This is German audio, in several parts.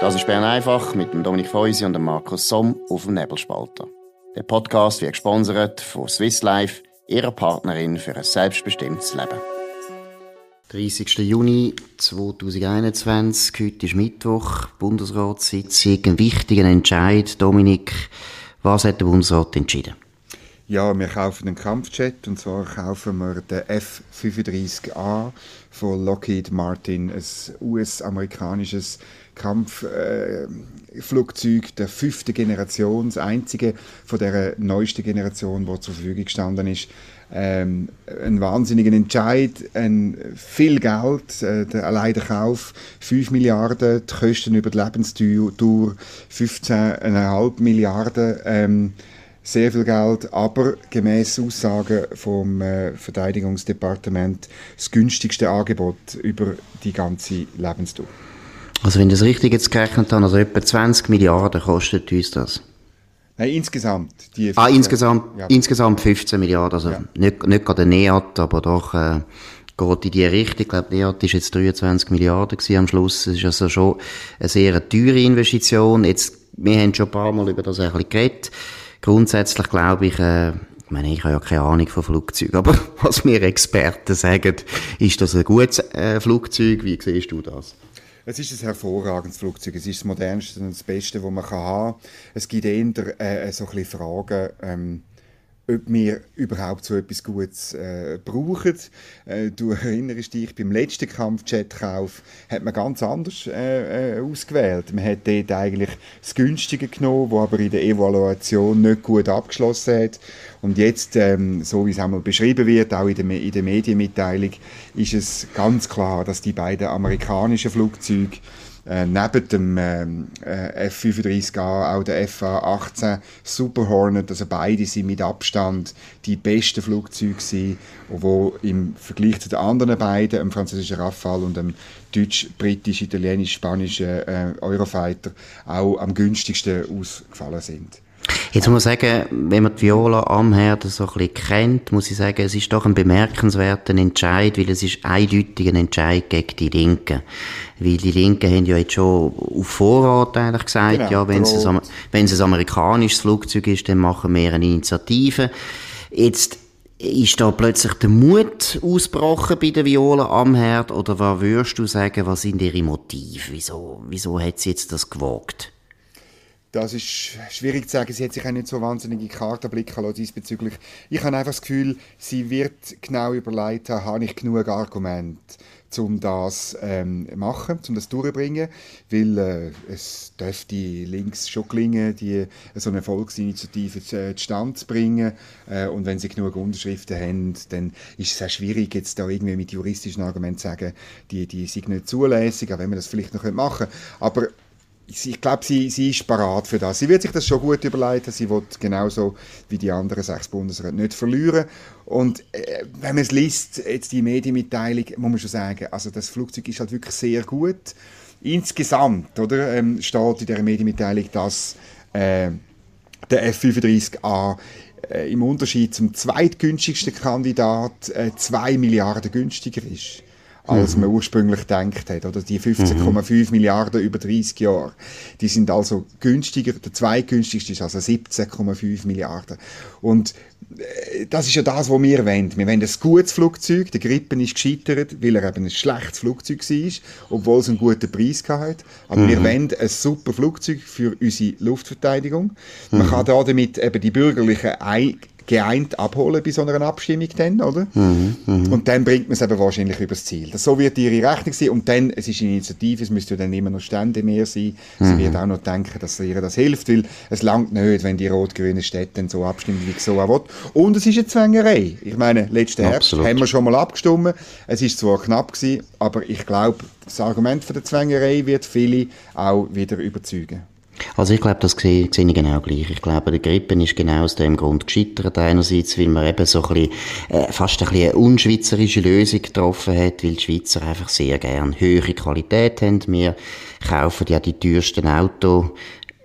Das ist Bern einfach mit dem Dominik Feusi und dem Markus Somm auf dem Nebelspalter. Der Podcast wird gesponsert von Swiss Life, ihrer Partnerin für ein selbstbestimmtes Leben. 30. Juni 2021, heute ist Mittwoch, Bundesratssitzung, ein wichtiger Entscheid. Dominik, was hat der Bundesrat entschieden? Ja, wir kaufen einen Kampfjet und zwar kaufen wir den F-35A von Lockheed Martin, ein US-amerikanisches Kampfflugzeug der fünften Generation, das einzige von der neuesten Generation, die zur Verfügung gestanden ist. Ähm, ein wahnsinniger Entscheid, ein viel Geld, äh, der, allein der Kauf 5 Milliarden, die Kosten über die Lebensdauer 15,5 Milliarden. Ähm, sehr viel Geld, aber gemäß Aussagen vom äh, Verteidigungsdepartement das günstigste Angebot über die ganze Lebensdauer. Also wenn ich das richtig jetzt gerechnet habe, also etwa 20 Milliarden kostet uns das? Nein, insgesamt. Die 15, ah, insgesamt, ja. insgesamt 15 Milliarden, also ja. nicht, nicht gerade NEAT, aber doch äh, geht in die Richtung. Ich glaube, NEAT ist jetzt 23 Milliarden gewesen am Schluss. Es ist also schon eine sehr teure Investition. Jetzt, wir haben schon ein paar Mal über das ein bisschen geredet. Grundsätzlich glaube ich, äh, ich meine, ich habe ja keine Ahnung von Flugzeugen, aber was mir Experten sagen, ist das ein gutes äh, Flugzeug. Wie siehst du das? Es ist ein hervorragendes Flugzeug. Es ist das modernste und das Beste, das man haben kann. Es gibt eher äh, so ein bisschen Fragen, ähm, ob wir überhaupt so etwas Gutes äh, brauchen. Äh, du erinnerst dich, beim letzten Kampfjet-Kauf hat man ganz anders äh, äh, ausgewählt. Man hat dort eigentlich das Günstige genommen, das aber in der Evaluation nicht gut abgeschlossen hat. Und jetzt, ähm, so wie es einmal beschrieben wird, auch in der, in der Medienmitteilung, ist es ganz klar, dass die beiden amerikanischen Flugzeuge äh, neben dem ähm, äh, F-35A auch der FA-18 Super Hornet, also beide sind mit Abstand die besten Flugzeuge gewesen, die im Vergleich zu den anderen beiden, dem französischen Rafale und dem deutsch, britisch, italienisch, spanischen äh, Eurofighter, auch am günstigsten ausgefallen sind. Jetzt muss man sagen, wenn man die Viola am Herd so ein bisschen kennt, muss ich sagen, es ist doch ein bemerkenswerter Entscheid, weil es ist eindeutig ein Entscheid gegen die Linken. Weil die Linken haben ja jetzt schon auf Vorrat eigentlich gesagt, genau, ja, wenn es, ein, wenn es ein amerikanisches Flugzeug ist, dann machen wir eine Initiative. Jetzt ist da plötzlich der Mut ausgebrochen bei der Viola am Herd oder was würdest du sagen, was sind ihre Motive? Wieso, wieso hat sie jetzt das gewagt? Das ist schwierig zu sagen. Sie hat sich auch nicht so wahnsinnige Karten blicken lassen diesbezüglich. Ich habe einfach das Gefühl, sie wird genau überlegt haben, habe ich genug Argumente, um das ähm, machen, um das durchzubringen, weil äh, es dürfte links schon gelingen, die, so eine Volksinitiative äh, zustande zu bringen äh, und wenn sie genug Unterschriften haben, dann ist es auch schwierig, jetzt da irgendwie mit juristischen Argumenten zu sagen, die, die sind nicht zulässig, auch wenn man das vielleicht noch machen könnte. Aber ich glaube, sie, sie ist parat für das. Sie wird sich das schon gut überlegen. Sie wird genauso wie die anderen sechs Bundesräte nicht verlieren. Und äh, wenn man es liest, jetzt die Medienmitteilung, muss man schon sagen, also das Flugzeug ist halt wirklich sehr gut. Insgesamt, oder, ähm, steht in der Medienmitteilung, dass äh, der F-35A äh, im Unterschied zum zweitgünstigsten Kandidat äh, 2 Milliarden günstiger ist als mhm. man ursprünglich gedacht hat. Oder die 15,5 mhm. Milliarden über 30 Jahre, die sind also günstiger. Der zweitgünstigste ist also 17,5 Milliarden. Und äh, das ist ja das, was wir wollen. Wir wollen ein gutes Flugzeug. Der Grippen ist gescheitert, weil er eben ein schlechtes Flugzeug war, obwohl es einen guten Preis hatte. Aber mhm. wir wollen ein super Flugzeug für unsere Luftverteidigung. Man mhm. kann da damit eben die bürgerlichen geeint abholen bei so einer Abstimmung dann, oder? Mhm, mh. Und dann bringt man es eben wahrscheinlich übers Ziel. Das, so wird ihre Rechnung sein und dann, es ist eine Initiative, es müsste ja dann immer noch Stände mehr sein. Mhm. Sie wird auch noch denken, dass ihr das hilft, weil es langt nicht, wenn die rot-grünen Städte dann so abstimmen, wie so auch will. Und es ist eine Zwängerei. Ich meine, letzten Herbst haben wir schon mal abgestimmt. Es ist zwar knapp gewesen, aber ich glaube, das Argument für die Zwängerei wird viele auch wieder überzeugen. Also ich glaube, das sehe, sehe ich genau gleich. Ich glaube, der Grippen ist genau aus dem Grund gescheitert. Einerseits, weil man eben so ein bisschen, äh, fast ein bisschen eine unschweizerische Lösung getroffen hat, weil die Schweizer einfach sehr gern höhere Qualität haben. Wir kaufen ja die teuersten Autos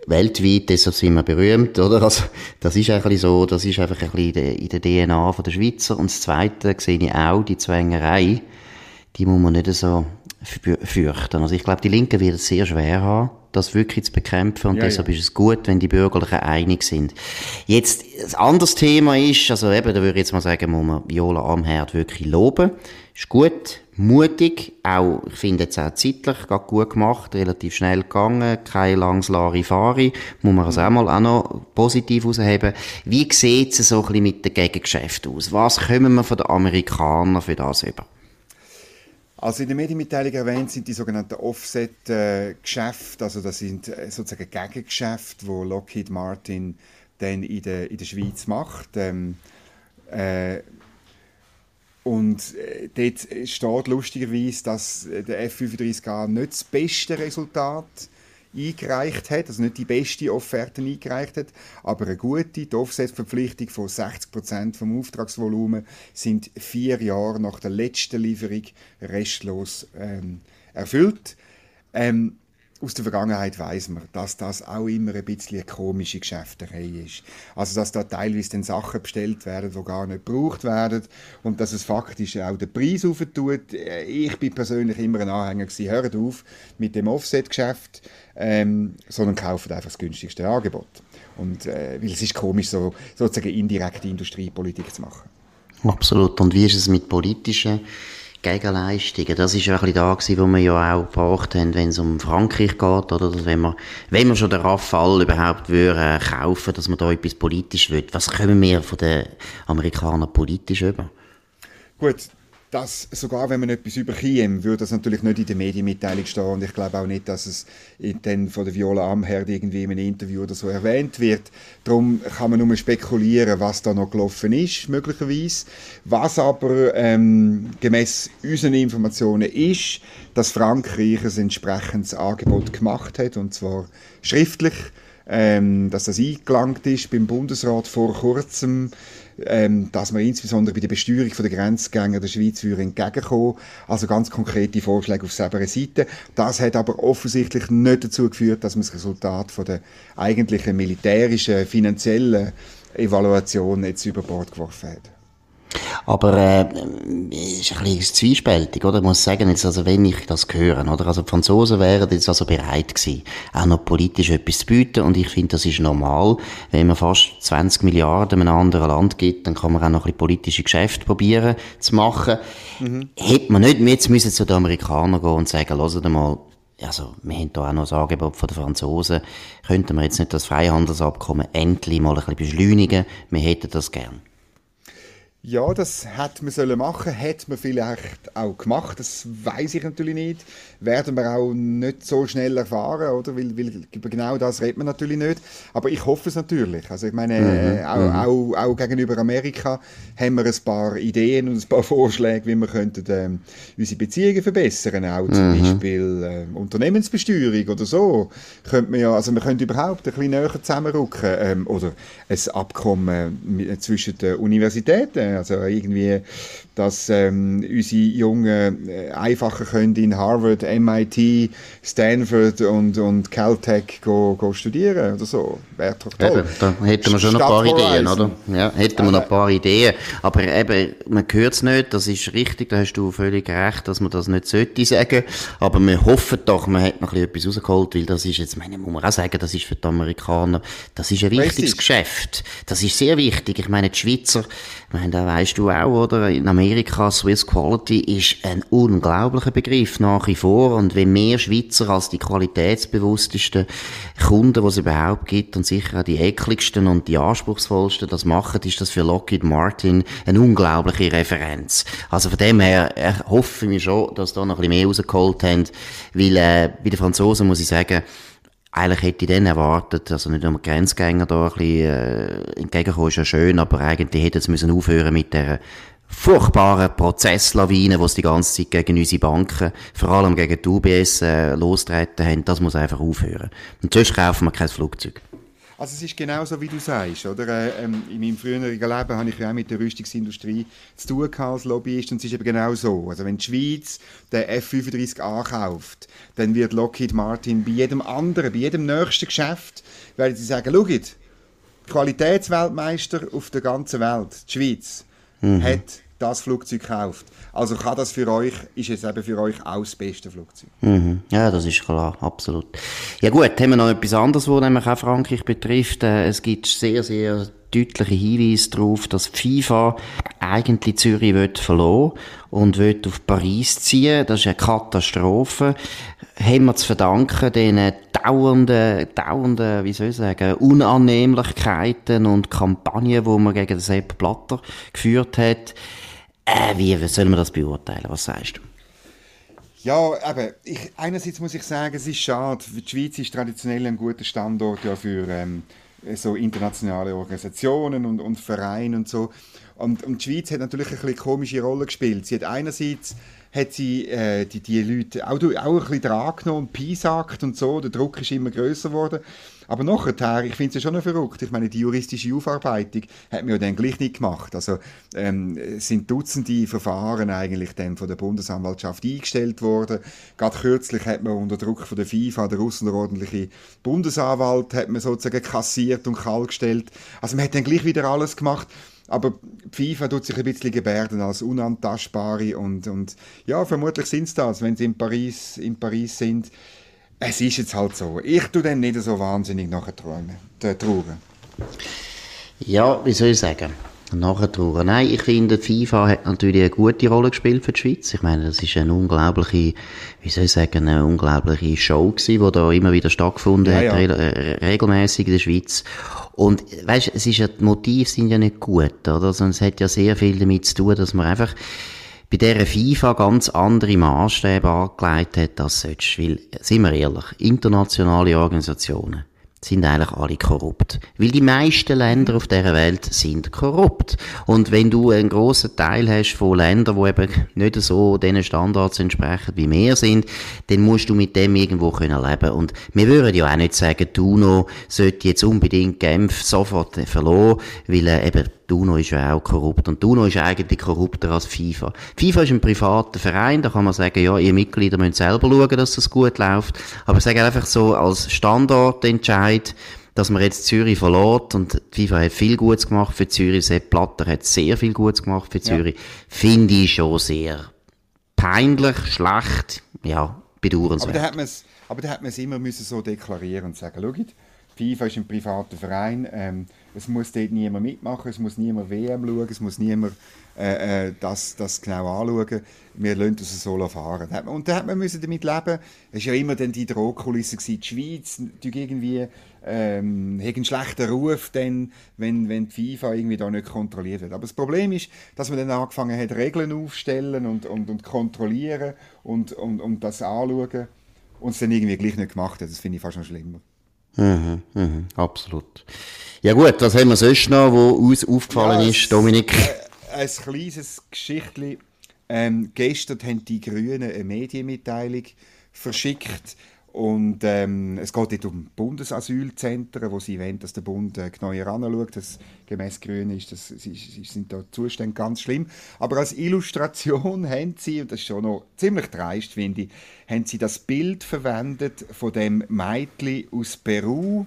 weltweit, deshalb sind wir berühmt, oder? Also, das ist ein bisschen so, das ist einfach ein bisschen in der DNA der Schweizer. Und das Zweite sehe ich auch, die Zwängerei, die muss man nicht so fürchten. Also ich glaube, die Linken werden es sehr schwer haben, das wirklich zu bekämpfen und ja, deshalb ja. ist es gut, wenn die Bürgerlichen einig sind. Jetzt, ein anderes Thema ist, also eben, da würde ich jetzt mal sagen, muss man Viola Amherd wirklich loben. Ist gut, mutig, auch, ich finde jetzt auch zeitlich gut gemacht, relativ schnell gegangen, kein langes Larifari, muss man also auch mal auch noch positiv herausheben. Wie sieht es so ein bisschen mit den Gegengeschäften aus? Was kommen wir von den Amerikanern für das über? Also in der Medienmitteilung erwähnt sind die sogenannten Offset-Geschäfte, also das sind äh, sozusagen Gegengeschäfte, wo Lockheed Martin dann in der, in der Schweiz macht. Ähm, äh, und äh, dort steht lustigerweise, dass der F-35A nicht das beste Resultat eingereicht hat, also nicht die beste Offerte eingereicht hat, aber eine gute. Die Offset-Verpflichtung von 60% vom Auftragsvolumen sind vier Jahre nach der letzten Lieferung restlos ähm, erfüllt. Ähm, aus der Vergangenheit weiß man, dass das auch immer ein bisschen eine komische Geschäfterei ist. Also, dass da teilweise dann Sachen bestellt werden, die gar nicht gebraucht werden und dass es faktisch auch den Preis aufentut. Ich bin persönlich immer ein Anhänger gewesen, hört auf mit dem Offset-Geschäft, ähm, sondern kauft einfach das günstigste Angebot. Und, äh, weil es ist komisch, so, sozusagen indirekte Industriepolitik zu machen. Absolut. Und wie ist es mit politischen Gegenleistungen. Das ist ja ein bisschen da gewesen, wo wir ja auch gebraucht haben, wenn es um Frankreich geht, oder? Dass wenn wir, wenn wir schon den Rafale überhaupt würden, äh, kaufen, dass man da etwas politisch will. Was können wir von den Amerikanern politisch über? Gut, dass sogar wenn man etwas überkäme, würde das natürlich nicht in der Medienmitteilung stehen und ich glaube auch nicht, dass es dann von der Viola Amherd irgendwie in einem Interview oder so erwähnt wird. Darum kann man nur spekulieren, was da noch gelaufen ist, möglicherweise. Was aber ähm, gemäß unseren Informationen ist, dass Frankreich ein entsprechendes Angebot gemacht hat und zwar schriftlich ähm, dass das eingelangt ist beim Bundesrat vor kurzem ähm, dass man insbesondere bei der Besteuerung der Grenzgänger der Schweiz entgegenkommen Also ganz konkrete Vorschläge auf selber Seite. Das hat aber offensichtlich nicht dazu geführt, dass man das Resultat von der eigentlichen militärischen, finanziellen Evaluation jetzt über Bord geworfen hat. Aber äh, ist ein bisschen zwiespältig, oder? Ich muss sagen, jetzt, also wenn ich das höre, oder? Also die Franzosen wären jetzt also bereit gewesen, auch noch politisch etwas zu bieten und ich finde, das ist normal. Wenn man fast 20 Milliarden einem anderen Land gibt, dann kann man auch noch ein bisschen politische Geschäfte probieren zu machen. Mhm. Hätte man nicht jetzt müssen zu den Amerikanern gehen und sagen, hört mal, also, wir haben hier auch noch ein Angebot von den Franzosen. Könnten wir jetzt nicht das Freihandelsabkommen endlich mal ein bisschen beschleunigen? Wir hätten das gern. Ja, das hätte man sollen machen, hätte man vielleicht auch gemacht. Das weiß ich natürlich nicht. Werden wir auch nicht so schnell erfahren, oder? Weil, weil über genau das redet man natürlich nicht. Aber ich hoffe es natürlich. Also ich meine, mhm. äh, auch, mhm. auch, auch, gegenüber Amerika haben wir ein paar Ideen und ein paar Vorschläge, wie wir könnten ähm, unsere Beziehungen verbessern. Auch zum mhm. Beispiel äh, Unternehmensbesteuerung oder so. Könnte man ja, also wir könnten überhaupt ein bisschen näher zusammenrücken. Ähm, oder ein Abkommen zwischen den Universitäten also irgendwie, dass ähm, unsere Jungen äh, einfacher können in Harvard, MIT, Stanford und, und Caltech go, go studieren oder so. Wäre doch toll. Eben, da hätten wir schon noch ein paar Ideen, oder? Ja, hätten wir noch ein paar Ideen. Aber eben, man hört es nicht, das ist richtig, da hast du völlig recht, dass man das nicht sollte sagen. Aber wir hoffen doch, man hat noch ein bisschen etwas rausgeholt, weil das ist jetzt, meine, muss man auch sagen, das ist für die Amerikaner, das ist ein wichtiges Richtig. Geschäft. Das ist sehr wichtig. Ich meine, die Schweizer, ich meine, da weißt du auch, oder? In Amerika, Swiss Quality ist ein unglaublicher Begriff nach wie vor. Und wenn mehr Schweizer als die qualitätsbewusstesten Kunden, die es überhaupt gibt, und sicher auch die ekligsten und die anspruchsvollsten das machen, ist das für Lockheed Martin eine unglaubliche Referenz. Also von dem her hoffe ich mir schon, dass da noch ein bisschen mehr rausgeholt haben, weil äh, bei den Franzosen muss ich sagen, eigentlich hätte ich dann erwartet, also nicht nur Grenzgänger da ein bisschen äh, entgegenkommen, ist ja schön, aber eigentlich hätte es müssen aufhören mit der furchtbaren Prozesslawine, die sie die ganze Zeit gegen unsere Banken, vor allem gegen die UBS, äh, lostreten haben. Das muss einfach aufhören. Und sonst kaufen wir kein Flugzeug. Also es ist genau so, wie du sagst, oder? Äh, ähm, in meinem früheren Leben habe ich ja auch mit der Rüstungsindustrie zu tun als Lobbyist und es ist eben genau so. Also wenn die Schweiz den F-35 ankauft, dann wird Lockheed Martin bei jedem anderen, bei jedem nächsten Geschäft, werden sie sagen, schaut, Qualitätsweltmeister auf der ganzen Welt, die Schweiz, mhm. hat das Flugzeug kauft. Also kann das für euch, ist es eben für euch auch das beste Flugzeug. Mhm. Ja, das ist klar, absolut. Ja gut, haben wir noch etwas anderes, was nämlich auch Frankreich betrifft. Äh, es gibt sehr, sehr deutliche Hinweise darauf, dass FIFA eigentlich Zürich will verloren und will auf Paris ziehen. Das ist eine Katastrophe. Haben wir zu verdanken den dauernden, dauernden, wie soll ich sagen, Unannehmlichkeiten und Kampagnen, die man gegen Sepp Blatter geführt hat. Äh, wie soll man das beurteilen? Was sagst du? Ja, eben, ich, einerseits muss ich sagen, es ist schade. Die Schweiz ist traditionell ein guter Standort ja für ähm, so internationale Organisationen und, und Vereine und so. Und, und die Schweiz hat natürlich eine bisschen komische Rolle gespielt. Sie hat einerseits hat sie äh, die, die Leute auch, auch ein bisschen dran genommen und und so. Der Druck ist immer größer geworden. Aber nachher, ich finde es ja schon noch verrückt. Ich meine, die juristische Aufarbeitung hat man ja dann gleich nicht gemacht. Also ähm, sind Dutzende Verfahren eigentlich dann von der Bundesanwaltschaft eingestellt worden. Gerade kürzlich hat man unter Druck von der FIFA, der außerordentliche Bundesanwalt, hat man sozusagen kassiert und kalt gestellt. Also man hat dann gleich wieder alles gemacht. Aber FIFA tut sich ein bisschen gebärden als unantastbare und, und ja, vermutlich sind es das, wenn sie in Paris, in Paris sind. Es ist jetzt halt so. Ich tue dann nicht so wahnsinnig nachher träumen, trauern. Ja, wie soll ich sagen? Nachher trauern. Nein, ich finde, FIFA hat natürlich eine gute Rolle gespielt für die Schweiz. Ich meine, das ist eine unglaubliche, wie soll ich sagen, eine unglaubliche Show gewesen, die da immer wieder stattgefunden ja, hat, ja. Re regelmäßig in der Schweiz. Und, weißt, es ist ja, die Motive sind ja nicht gut, oder? Sondern es hat ja sehr viel damit zu tun, dass man einfach bei dieser FIFA ganz andere Maßstäbe angelegt hat als sonst. Weil, sind wir ehrlich, internationale Organisationen sind eigentlich alle korrupt. Weil die meisten Länder auf dieser Welt sind korrupt. Und wenn du einen grossen Teil hast von Ländern, die eben nicht so diesen Standards entsprechen, wie wir sind, dann musst du mit dem irgendwo können leben. Und wir würden ja auch nicht sagen, UNO sollte jetzt unbedingt Genf sofort verloren, weil äh, eben die UNO ist ja auch korrupt. Und die UNO ist eigentlich korrupter als FIFA. FIFA ist ein privater Verein, da kann man sagen, ja, ihr Mitglieder müssen selber schauen, dass das gut läuft. Aber ich sage einfach so, als Standortentscheid, dass man jetzt Zürich verlor und FIFA hat viel Gutes gemacht für Zürich, Sepp Platter hat sehr viel Gutes gemacht für Zürich, ja. finde ich schon sehr peinlich, schlecht, ja, bedauernswert. Aber da hat man es, aber da hat man es immer müssen so deklarieren und sagen, schaut, FIFA ist ein privater Verein, ähm, es muss dort niemand mitmachen, es muss niemand WM schauen, es muss niemand äh, äh, das, das genau anschauen. Wir lassen es so fahren. Und da hat man müssen damit leben. Es war ja immer dann die Drohkulisse. Die Schweiz die irgendwie ähm, einen schlechten Ruf, dann, wenn, wenn die FIFA irgendwie da nicht kontrolliert wird. Aber das Problem ist, dass man dann angefangen hat, Regeln aufstellen und, und, und kontrollieren und, und, und das anschauen und es dann irgendwie gleich nicht gemacht hat. Das finde ich fast noch schlimmer. Mhm, mhm, absolut. Ja gut, was haben wir sonst noch, wo uns aufgefallen ja, ist, Dominik? Äh, ein kleines Geschichtchen. Ähm, gestern haben die Grünen eine Medienmitteilung verschickt und ähm, es geht dort um Bundesasylzentren, wo sie wollen, dass der Bund äh, genauer anschaut. Das, gemäß Grünen ist das, sie sind da Zustände ganz schlimm. Aber als Illustration haben sie, und das ist schon noch ziemlich dreist, finde ich, haben sie das Bild verwendet von dem Mädchen aus Peru,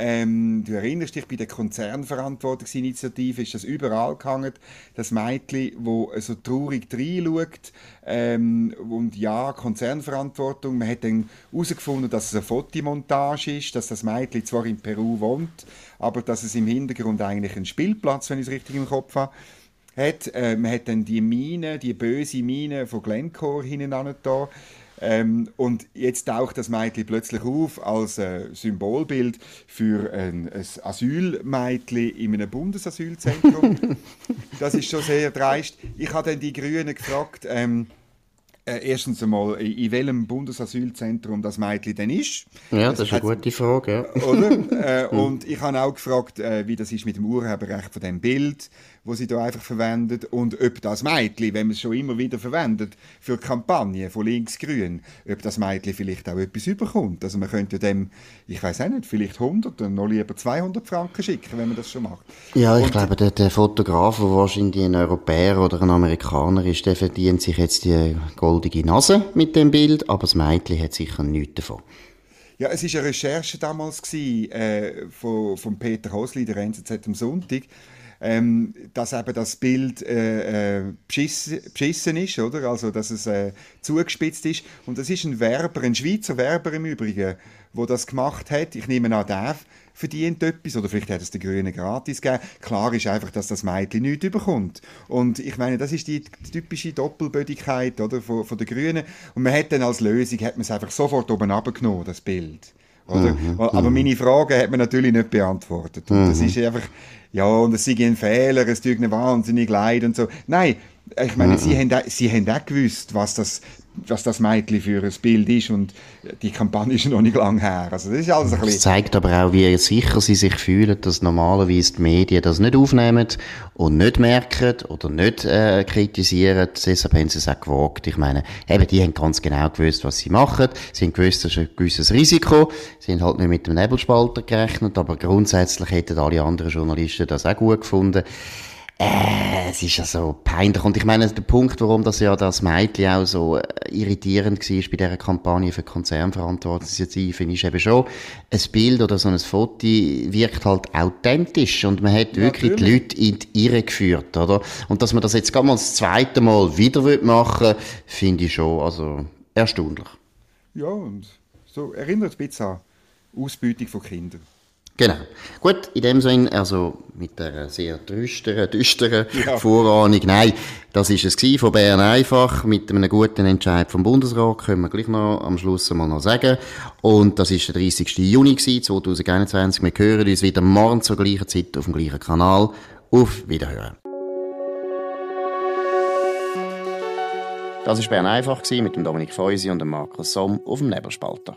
ähm, du erinnerst dich, bei der Konzernverantwortungsinitiative ist das überall gehangen. Das Mädchen, wo so traurig reinschaut. Ähm, und ja, Konzernverantwortung. Man hat dann herausgefunden, dass es eine Fotomontage ist, dass das Mädchen zwar in Peru wohnt, aber dass es im Hintergrund eigentlich ein Spielplatz, wenn ich es richtig im Kopf habe, hat. Äh, man hat dann die Mine, die böse Mine von Glencore hinten da ähm, und jetzt taucht das Mädchen plötzlich auf als äh, Symbolbild für ein, ein Asylmädchen in einem Bundesasylzentrum. das ist schon sehr dreist. Ich habe dann die Grünen gefragt, ähm, äh, erstens einmal, in welchem Bundesasylzentrum das Mädchen denn ist. Ja, das, das ist eine gute Frage. Ja. Oder? äh, hm. und ich habe auch gefragt, äh, wie das ist mit dem Urheberrecht von dem Bild wo sie da einfach verwendet und ob das Mädchen, wenn man es schon immer wieder verwendet für Kampagnen von links-grün, ob das Mädchen vielleicht auch etwas überkommt. Also man könnte dem, ich weiß auch nicht, vielleicht 100 oder noch lieber 200 Franken schicken, wenn man das schon macht. Ja, ich und, glaube, der, der Fotograf, der wahrscheinlich ein Europäer oder ein Amerikaner ist, der verdient sich jetzt die goldige Nase mit dem Bild, aber das Mädchen hat sicher nichts davon. Ja, es war eine Recherche damals gewesen, äh, von, von Peter Hosli, der NZZ am Sonntag, ähm, dass eben das Bild äh, äh, beschissen, ist, oder? Also, dass es äh, zugespitzt ist. Und das ist ein Werber, ein Schweizer Werber im Übrigen, wo das gemacht hat. Ich nehme an, der verdient etwas oder vielleicht hat es den Grünen gratis gegeben. Klar ist einfach, dass das Mädchen nichts überkommt. Und ich meine, das ist die typische Doppelbödigkeit oder, von, von den Grünen. Und man hat dann als Lösung hat man es einfach sofort oben abgenommen, das Bild. Oder? Mhm, Aber mhm. meine Fragen hat man natürlich nicht beantwortet. Und mhm. das ist einfach, ja, und es sei ein Fehler, es tut ihnen wahnsinnig leid und so. Nein, ich meine, mhm. sie, haben, sie haben auch gewusst, was das was das Mädchen für ein Bild ist und die Kampagne ist noch nicht lange her. Also das, ist alles ein das zeigt aber auch, wie sicher sie sich fühlen, dass normalerweise die Medien das nicht aufnehmen und nicht merken oder nicht äh, kritisieren. Deshalb haben sie es auch gewagt. Ich meine, eben, die haben ganz genau gewusst, was sie machen. Sie haben gewusst, das ist ein gewisses Risiko. Sie haben halt nicht mit dem Nebelspalter gerechnet, aber grundsätzlich hätten alle anderen Journalisten das auch gut gefunden. Äh, es ist ja so peinlich. Und ich meine, der Punkt, warum das ja das Mädchen auch so äh, irritierend war bei dieser Kampagne für Konzernverantwortungsinitiative, ist eben schon, ein Bild oder so ein Foto wirkt halt authentisch und man hat wirklich die Leute in die Irre geführt, oder? Und dass man das jetzt gerade mal das zweite Mal wieder machen will, finde ich schon, also, erstaunlich. Ja, und so erinnert ein bisschen an Ausbeutung von Kindern. Genau. Gut, in dem Sinn, also mit der sehr düsteren, düsteren ja. Vorahnung, nein, das ist es von Bern einfach, mit einem guten Entscheid vom Bundesrat, können wir gleich noch am Schluss mal noch sagen. Und das ist der 30. Juni 2021. Wir hören uns wieder morgen zur gleichen Zeit auf dem gleichen Kanal. Auf Wiederhören. Das war Bern einfach mit dem Dominik Feusi und dem Markus Somm auf dem Nebelspalter.